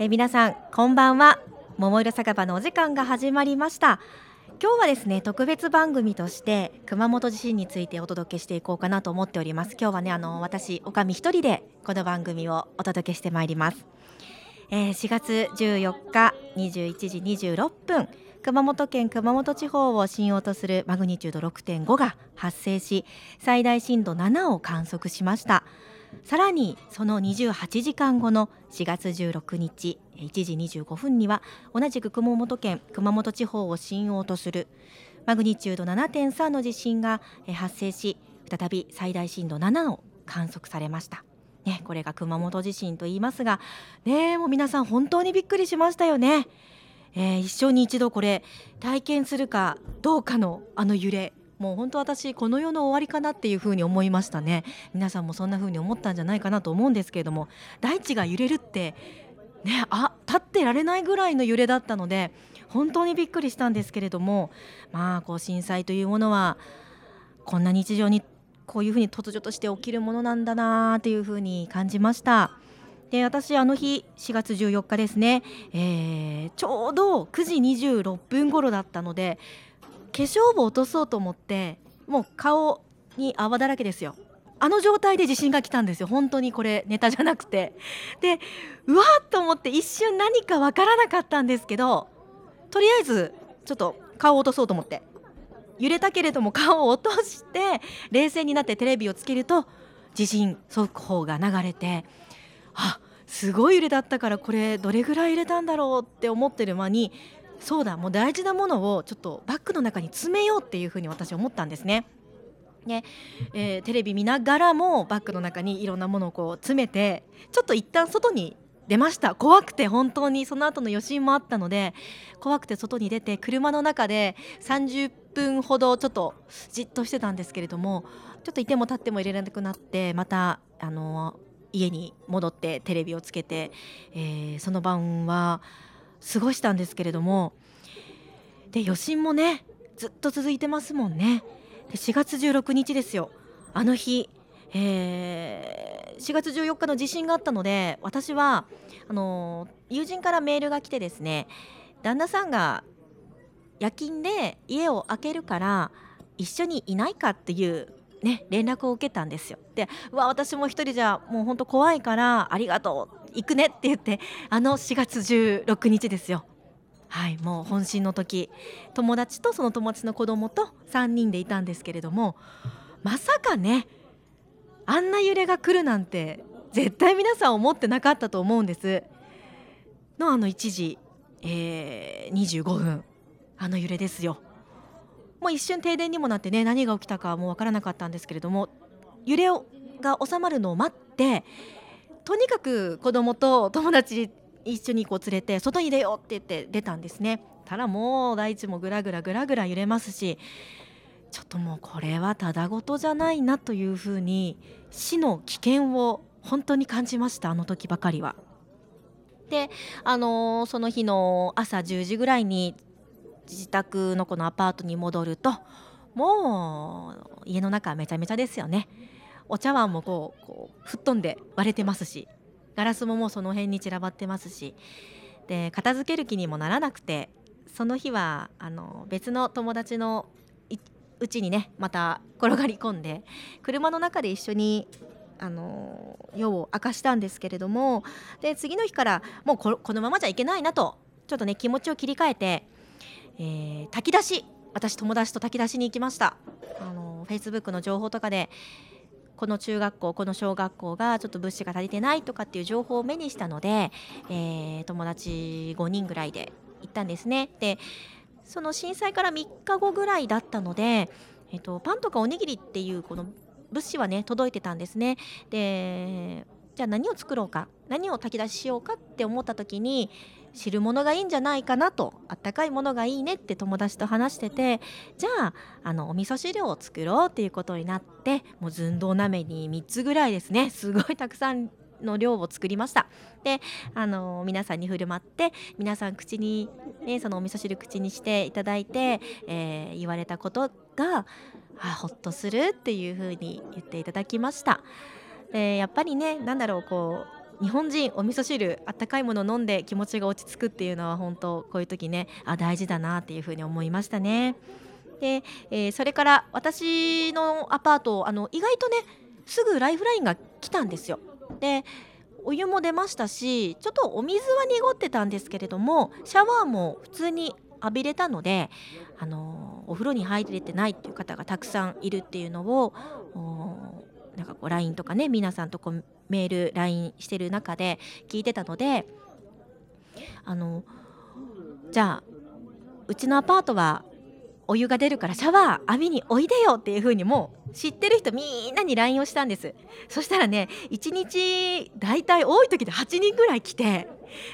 え皆さんこんばんは。桃色酒場のお時間が始まりました。今日はですね特別番組として熊本地震についてお届けしていこうかなと思っております。今日はねあの私おかみ一人でこの番組をお届けしてまいります、えー、4月14日21時26分熊本県熊本地方を震央とするマグニチュード6.5が発生し最大震度7を観測しました。さらにその28時間後の4月16日1時25分には同じく熊本県熊本地方を震央とするマグニチュード7.3の地震が発生し再び最大震度7を観測されました。ね、これが熊本地震と言いますが、ね、もう皆さん本当にびっくりしましたよね。えー、一生に一度これ体験するかどうかのあの揺れもう本当私この世の終わりかなっていうふうに思いましたね皆さんもそんな風に思ったんじゃないかなと思うんですけれども大地が揺れるってねあ立ってられないぐらいの揺れだったので本当にびっくりしたんですけれどもまあこう震災というものはこんな日常にこういうふうに突如として起きるものなんだなというふうに感じました。で私あの日4月14日ですね、えー、ちょうど9時26分頃だったので化粧部落とそうと思ってもう顔に泡だらけですよ。あの状態で地震が来たんですよ。本当にこれネタじゃなくて。でうわっと思って一瞬何かわからなかったんですけどとりあえずちょっと顔を落とそうと思って。揺れたけれども顔を落として冷静になってテレビをつけると地震速報が流れてあすごい揺れだったからこれどれぐらい揺れたんだろうって思ってる間にそうだもう大事なものをちょっとバッグの中に詰めようっていうふうに私思ったんですね。ねえー、テレビ見ながらもバッグの中にいろんなものをこう詰めてちょっと一旦外に出ました怖くて本当にその後の余震もあったので怖くて外に出て車の中で30分ほどちょっとじっとしてたんですけれどもちょっといても立っても入れられなくなってまたあの家に戻ってテレビをつけて、えー、その晩は過ごしたんですけれどもで余震もねずっと続いてますもんねで4月16日ですよあの日、えー、4月14日の地震があったので私はあの友人からメールが来てですね旦那さんが夜勤で家を開けるから一緒にいないかっていうね、連絡を受けたんですよ。でうわ私も一人じゃもう本当怖いからありがとう行くねって言ってあの4月16日ですよ。はいもう本心の時。友達とその友達の子供と3人でいたんですけれどもまさかねあんな揺れが来るなんて絶対皆さん思ってなかったと思うんです。のあの1時、えー、25分あの揺れですよ。もう一瞬停電にもなってね何が起きたかもう分からなかったんですけれども揺れが収まるのを待ってとにかく子供と友達一緒にこう連れて外に出ようって言って出たんですね。たらもう大地もぐらぐらぐらぐら揺れますしちょっともうこれはただごとじゃないなというふうに死の危険を本当に感じましたあの時ばかりは。で、あのー、その日の朝10時ぐらいに自宅のこのアパートに戻るともう家の中はめちゃめちゃですよねお茶碗もこうこう吹っ飛んで割れてますしガラスももうその辺に散らばってますしで片付ける気にもならなくてその日はあの別の友達のうちにねまた転がり込んで車の中で一緒にあの夜を明かしたんですけれどもで次の日からもうこのままじゃいけないなとちょっとね気持ちを切り替えてえー、炊き出し私友達と炊き出しに行きました。あのフェイスブックの情報とかでこの中学校この小学校がちょっと物資が足りてないとかっていう情報を目にしたので、えー、友達5人ぐらいで行ったんですね。でその震災から3日後ぐらいだったので、えーと、パンとかおにぎりっていうこの物資はね届いてたんですね。でじゃあ何を作ろうか何を炊き出ししようかって思った時に汁物がいいんじゃないかなとあったかいものがいいねって友達と話しててじゃああのお味噌汁を作ろうっていうことになってもう寸胴鍋に3つぐらいですね。すごいたくさんの量を作りました。であの皆さんに振る舞って皆さん口に、ね、そのお味噌汁口にしていただいて、えー、言われたことがあほっとするっていうふうに言っていただきました。でやっぱりね何だろうこう日本人お味噌汁あったかいもの飲んで気持ちが落ち着くっていうのは本当こういう時ねあ大事だなっていうふうに思いましたね。で、えー、それから私のアパートあの意外とねすぐライフラインが来たんですよ。でお湯も出ましたしちょっとお水は濁ってたんですけれどもシャワーも普通に浴びれたので、あのお風呂に入れてないっていう方がたくさんいるっていうのをなんかこう LINE とかね皆さんとこうメール LINE してる中で聞いてたのであのじゃあうちのアパートはお湯が出るからシャワー浴びにおいでよっていう風にもう知ってる人みんなに LINE をしたんです。そしたらね1日だいたい多い時で8人ぐらい来て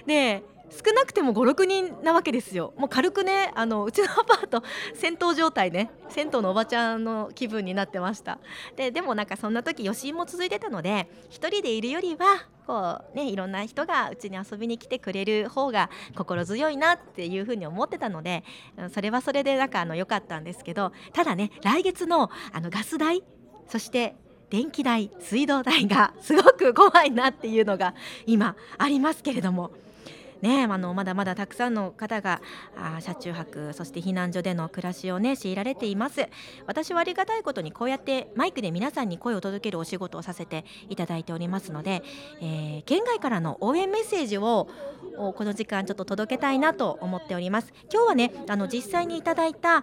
で少なくても56人なわけですよ。もう軽くねあのうちのアパート 戦闘状態ね。銭湯のおばちゃんの気分になってました。ででもなんかそんな時余震も続いてたので1人でいるよりはこうねいろんな人がうちに遊びに来てくれる方が心強いなっていうふうに思ってたのでそれはそれでなんかあの良かったんですけどただね来月のあのガス代そして電気代水道代がすごく怖いなっていうのが今ありますけれどもね、あのまだまだたくさんの方があ車中泊そして避難所での暮らしをね強いられています私はありがたいことにこうやってマイクで皆さんに声を届けるお仕事をさせていただいておりますので、えー、県外からの応援メッセージをこの時間ちょっと届けたいなと思っております今日はねあの実際にいただいた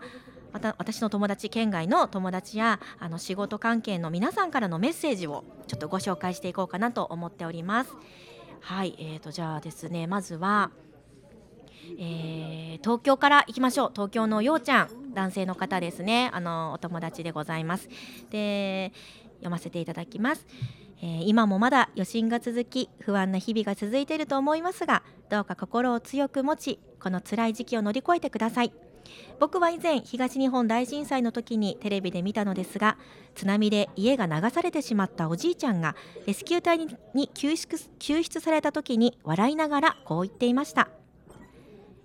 また私の友達県外の友達やあの仕事関係の皆さんからのメッセージをちょっとご紹介していこうかなと思っております。はい、えーと、じゃあですねまずは、えー、東京から行きましょう。東京のようちゃん男性の方ですね。あのお友達でございます。で読ませていただきます、えー、今もまだ余震が続き不安な日々が続いていると思いますがどうか心を強く持ちこの辛い時期を乗り越えてください。僕は以前東日本大震災の時にテレビで見たのですが津波で家が流されてしまったおじいちゃんがレスキュー隊に救出救出された時に笑いながらこう言っていました。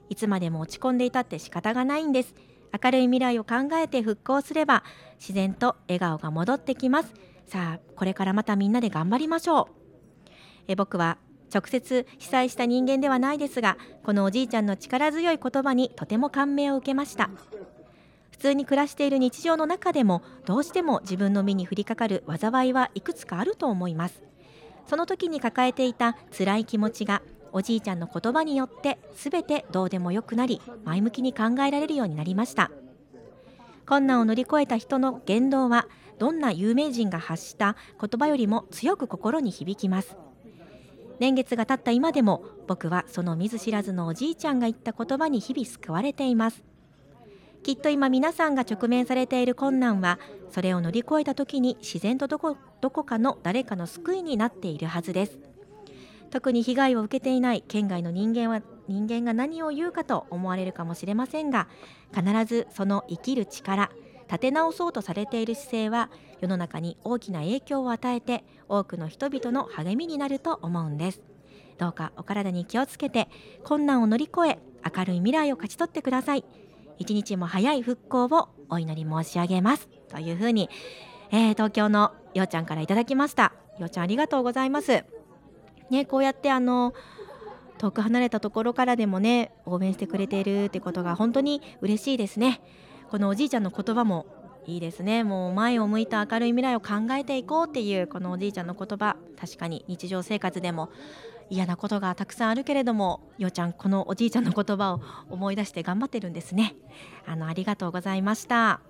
いつまでも落ち込んでいたって仕方がないんです。明るい未来を考えて復興すれば自然と笑顔が戻ってきます。さあこれからまたみんなで頑張りましょう。え僕は直接被災した人間ではないですがこのおじいちゃんの力強い言葉にとても感銘を受けました。普通に暮らしている日常の中でもどうしても自分の身に降りかかる災いはいくつかあると思います。その時に抱えていた辛い気持ちがおじいちゃんの言葉によって全てどうでもよくなり前向きに考えられるようになりました。困難を乗り越えた人の言動はどんな有名人が発した言葉よりも強く心に響きます。年月が経った今でも僕はその見ず知らずのおじいちゃんが言った言葉に日々救われています。きっと今皆さんが直面されている困難はそれを乗り越えた時に自然とどこどこかの誰かの救いになっているはずです。特に被害を受けていない県外の人間は人間が何を言うかと思われるかもしれませんが必ずその生きる力立て直そうとされている姿勢は世の中に大きな影響を与えて多くの人々の励みになると思うんです。どうかお体に気をつけて困難を乗り越え明るい未来を勝ち取ってください。一日も早い復興をお祈り申し上げます。というふうに、えー、東京のようちゃんからいただきました。ようちゃんありがとうございます。ねこうやってあの遠く離れたところからでもね応援してくれているってことが本当に嬉しいですね。このおじいちゃんの言葉もいいですね。もう前を向いた明るい未来を考えていこうっていうこのおじいちゃんの言葉。確かに日常生活でも嫌なことがたくさんあるけれどもようちゃんこのおじいちゃんの言葉を思い出して頑張ってるんですね。あのありがとうございました。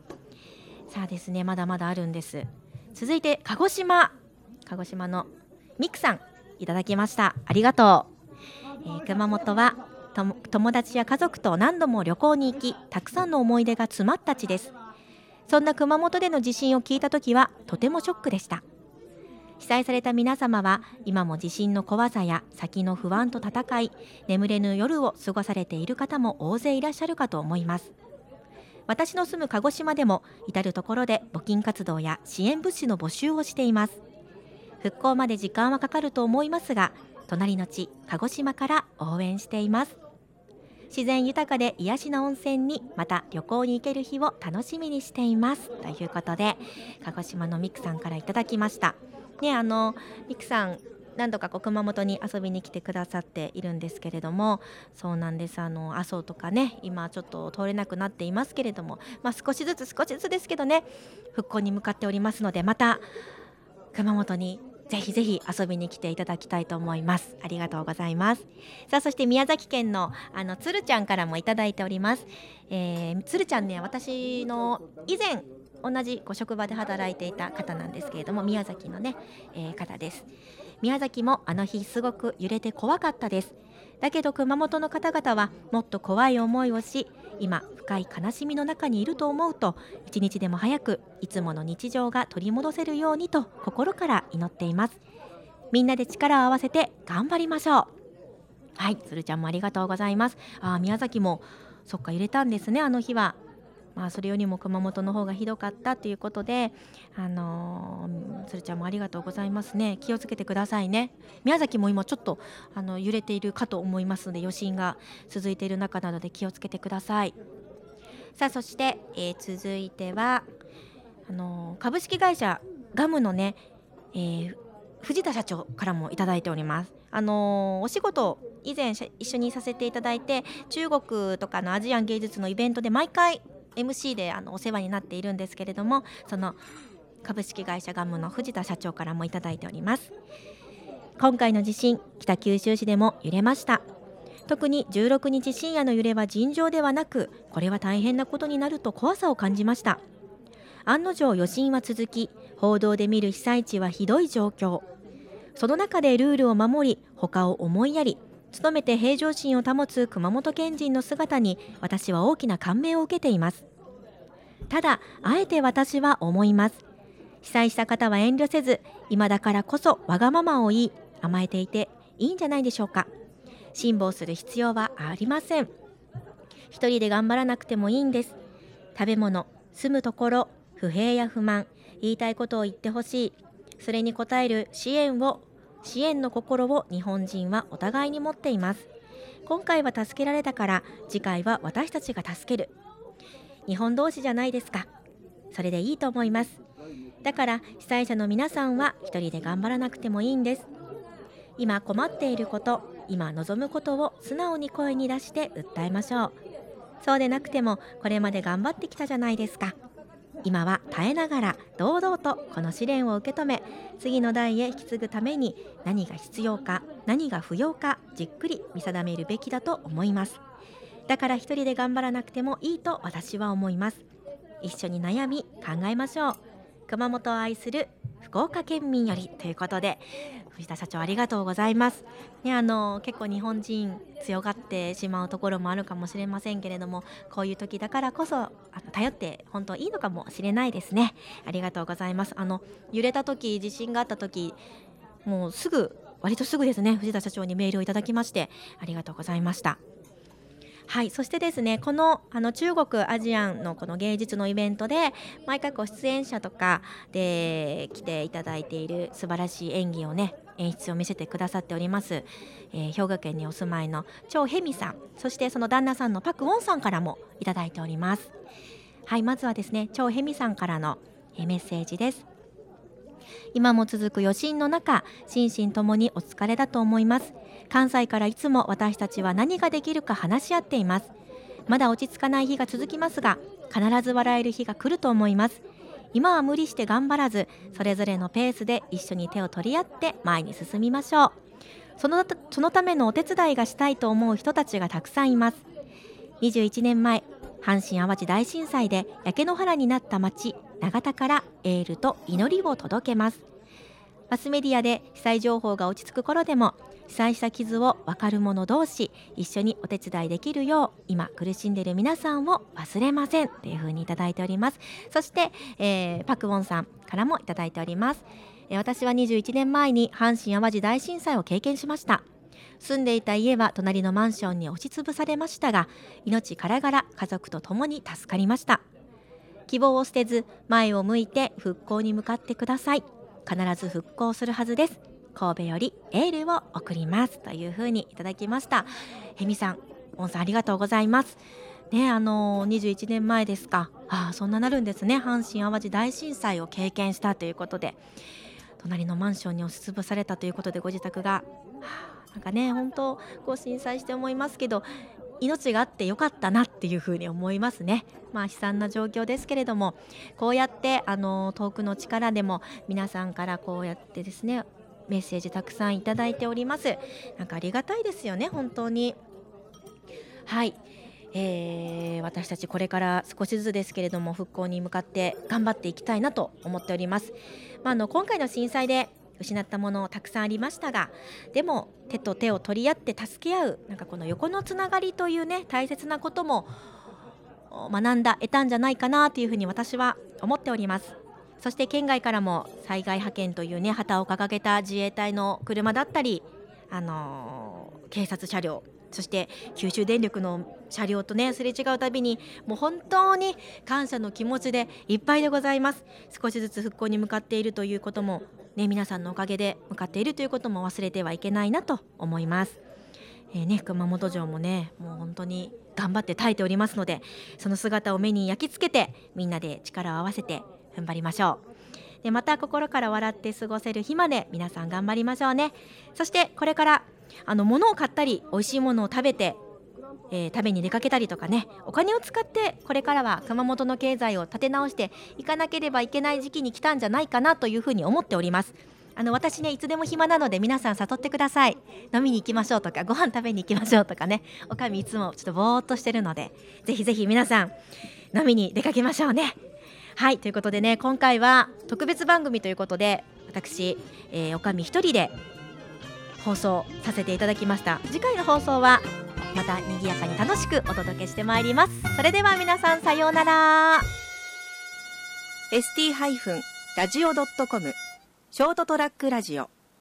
さあですねまだまだあるんです。続いて鹿児島。鹿児島のミクさんいただきました。ありがとう、えー、熊本は友達や家族と何度も旅行に行きたくさんの思い出が詰まった地です。そんな熊本での地震を聞いた時はとてもショックでした。被災された皆様は今も地震の怖さや先の不安と戦い眠れぬ夜を過ごされている方も大勢いらっしゃるかと思います。私の住む鹿児島でも至る所で募金活動や支援物資の募集をしています。復興まで時間はかかると思いますが隣の地鹿児島から応援しています。自然豊かで癒しの温泉にまた旅行に行ける日を楽しみにしています。ということで鹿児島のミクさんからいただきました。ねあのミクさん何度かこう熊本に遊びに来てくださっているんですけれどもそうなんです。あの阿蘇とかね今ちょっと通れなくなっていますけれども、まあ、少しずつ少しずつですけどね復興に向かっておりますのでまた熊本にぜひぜひ遊びに来ていただきたいと思います。ありがとうございます。さあそして宮崎県のあのつるちゃんからもいただいております、えー、つるちゃんね私の以前同じご職場で働いていた方なんですけれども宮崎のね、えー、方です。宮崎もあの日すごく揺れて怖かったです。だけど熊本の方々はもっと怖い思いをし今深い悲しみの中にいると思うと一日でも早くいつもの日常が取り戻せるようにと心から祈っています。みんなで力を合わせて頑張りましょう。はい鶴ちゃんもありがとうございます。あ宮崎もそっか揺れたんですねあの日は。まあ、それよりも熊本の方がひどかったということで、あのー、鶴ちゃんもありがとうございますね。気をつけてくださいね。宮崎も今ちょっとあの揺れているかと思いますので余震が続いている中なので気をつけてください。さあそして、えー、続いてはあのー、株式会社ガムのね、えー、藤田社長からもいただいております。あのお仕事以前一緒にさせていただいて中国とかのアジアン芸術のイベントで毎回 MC であのお世話になっているんですけれどもその株式会社ガムの藤田社長からもいただいております。今回の地震北九州市でも揺れました。特に16日深夜の揺れは尋常ではなくこれは大変なことになると怖さを感じました。案の定余震は続き報道で見る被災地はひどい状況。その中でルールを守り他を思いやり努めて平常心を保つ熊本県人の姿に私は大きな感銘を受けています。ただあえて私は思います。被災した方は遠慮せず今だからこそわがままを言い甘えていていいんじゃないでしょうか。辛抱する必要はありません。一人で頑張らなくてもいいんです。食べ物住むところ不平や不満言いたいことを言ってほしい。それに応える支援を支援の心を日本人はお互いに持っています。今回は助けられたから次回は私たちが助ける。日本同士じゃないですか。それでいいと思います。だから被災者の皆さんは一人で頑張らなくてもいいんです。今困っていること今望むことを素直に声に出して訴えましょう。そうでなくてもこれまで頑張ってきたじゃないですか。今は耐えながら堂々とこの試練を受け止め次の代へ引き継ぐために何が必要か何が不要かじっくり見定めるべきだと思います。だから一人で頑張らなくてもいいと私は思います。一緒に悩み考えましょう。熊本を愛する福岡県民よりということで藤田社長ありがとうございます。ねあの結構日本人強がってしまうところもあるかもしれませんけれどもこういう時だからこそあの頼って本当いいのかもしれないですね。ありがとうございます。あの揺れた時地震があった時もうすぐ割とすぐですね藤田社長にメールをいただきましてありがとうございました。はいそしてですねこのあの中国アジアンのこの芸術のイベントで毎回こう出演者とかで来ていただいている素晴らしい演技をね演出を見せてくださっております、えー、兵庫県にお住まいの張ヘミさんそしてその旦那さんのパク・ウォンさんからもいただいております。はいまずはですね張ヘミさんからのメッセージです。今も続く余震の中心身ともにお疲れだと思います。関西からいつも私たちは何ができるか話し合っています。まだ落ち着かない日が続きますが必ず笑える日が来ると思います。今は無理して頑張らずそれぞれのペースで一緒に手を取り合って前に進みましょう。そのそのためのお手伝いがしたいと思う人たちがたくさんいます。21年前阪神・淡路大震災で焼け野原になった町。永田からエールと祈りを届けます。マスメディアで被災情報が落ち着く頃でも被災した傷を分かる者同士一緒にお手伝いできるよう今苦しんでいる皆さんを忘れませんというふうにいただいております。そして、えー、パクウォンさんからもいただいております、えー、私は21年前に阪神・淡路大震災を経験しました。住んでいた家は隣のマンションに押しつぶされましたが命からがら家族と共に助かりました。希望を捨てず前を向いて復興に向かってください。必ず復興するはずです。神戸よりエールを送りますというふうにいただきました。へみさんオンさんありがとうございます。ねあの21年前ですか。あそんななるんですね。阪神・淡路大震災を経験したということで。隣のマンションに押しつぶされたということでご自宅が、はあ、なんかね本当こう震災して思いますけど命があってよかったなっていうふうに思いますね。まあ悲惨な状況ですけれどもこうやってあの遠くの力でも皆さんからこうやってですねメッセージたくさんいただいております。なんかありがたいですよね本当に。はい、えー、私たちこれから少しずつですけれども復興に向かって頑張っていきたいなと思っております、まあ、あの今回の震災で失ったものたくさんありましたがでも手と手を取り合って助け合うなんかこの横のつながりというね大切なことも学んだ得たんじゃないかなというふうに私は思っております。そして県外からも災害派遣というね旗を掲げた自衛隊の車だったり、あのー、警察車両そして九州電力の車両とねすれ違うたびにもう本当に感謝の気持ちでいっぱいでございます。少しずつ復興に向かっているということもね皆さんのおかげで向かっているということも忘れてはいけないなと思います。えーね、熊本城もねもう本当に頑張って耐えておりますのでその姿を目に焼き付けてみんなで力を合わせて踏ん張りましょう。でまた心から笑って過ごせる日まで皆さん頑張りましょうね。そしてこれからあの物を買ったり美味しいものを食べてえー、食べに出かけたりとかね。お金を使ってこれからは熊本の経済を立て直していかなければいけない時期に来たんじゃないかなというふうに思っております。あの私ねいつでも暇なので皆さん誘ってください。飲みに行きましょうとかご飯食べに行きましょうとかね。おかみいつもちょっとぼーっとしてるのでぜひぜひ皆さん飲みに出かけましょうね。はいということでね今回は特別番組ということで私、えー、おかみ一人で放送させていただきました。次回の放送はまた賑やかに楽しくお届けしてまいります。それでは皆さんさようなら。ST- ラジオ .com ショートトラックラジオ。